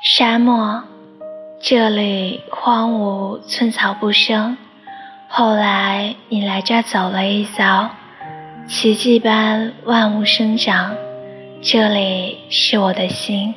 沙漠这里荒芜寸草不生。后来你来这走了一遭奇迹般万物生长这里是我的心。